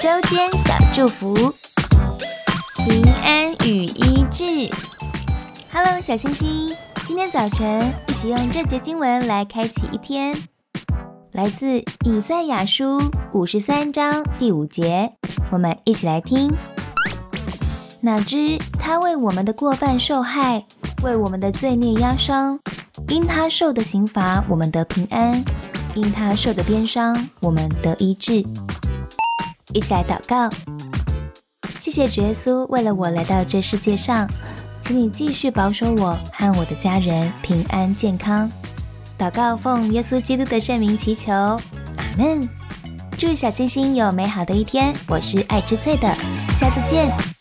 周间小祝福，平安与医治。Hello，小星星，今天早晨一起用这节经文来开启一天，来自以赛亚书五十三章第五节，我们一起来听。哪知他为我们的过犯受害，为我们的罪孽压伤，因他受的刑罚，我们得平安。因他受的鞭伤，我们得医治。一起来祷告，谢谢主耶稣为了我来到这世界上，请你继续保守我和我的家人平安健康。祷告奉耶稣基督的圣名祈求，阿门。祝小星星有美好的一天。我是爱之翠的，下次见。